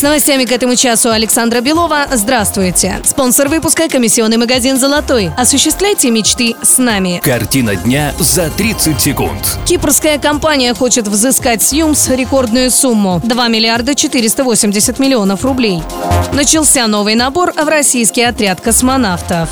С новостями к этому часу Александра Белова. Здравствуйте. Спонсор выпуска – комиссионный магазин «Золотой». Осуществляйте мечты с нами. Картина дня за 30 секунд. Кипрская компания хочет взыскать с ЮМС рекордную сумму – 2 миллиарда 480 миллионов рублей. Начался новый набор в российский отряд космонавтов.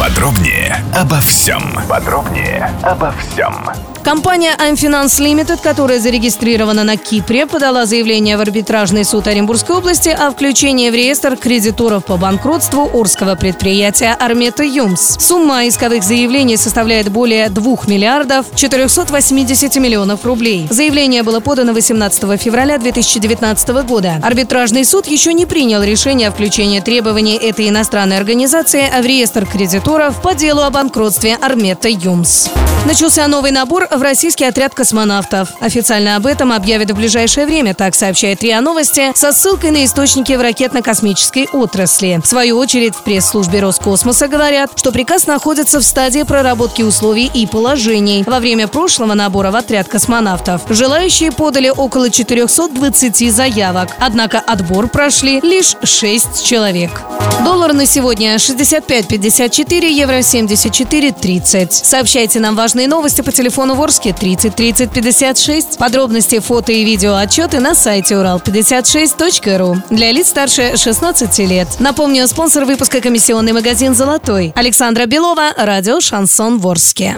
Подробнее обо всем. Подробнее обо всем. Компания Амфинанс Limited, которая зарегистрирована на Кипре, подала заявление в арбитражный суд Оренбургской области о включении в реестр кредиторов по банкротству Орского предприятия Армета Юмс. Сумма исковых заявлений составляет более 2 миллиардов 480 миллионов рублей. Заявление было подано 18 февраля 2019 года. Арбитражный суд еще не принял решение о включении требований этой иностранной организации в реестр кредиторов по делу о банкротстве Армета Юмс. Начался новый набор в российский отряд космонавтов. Официально об этом объявят в ближайшее время, так сообщает РИА Новости, со ссылкой на источники в ракетно-космической отрасли. В свою очередь в пресс-службе Роскосмоса говорят, что приказ находится в стадии проработки условий и положений. Во время прошлого набора в отряд космонавтов желающие подали около 420 заявок, однако отбор прошли лишь 6 человек. Доллар на сегодня 65.54, евро 74.30. Сообщайте нам важные новости по телефону Ворске 30 30 56. Подробности, фото и видео отчеты на сайте урал56.ру. Для лиц старше 16 лет. Напомню, спонсор выпуска комиссионный магазин «Золотой». Александра Белова, радио «Шансон Ворске».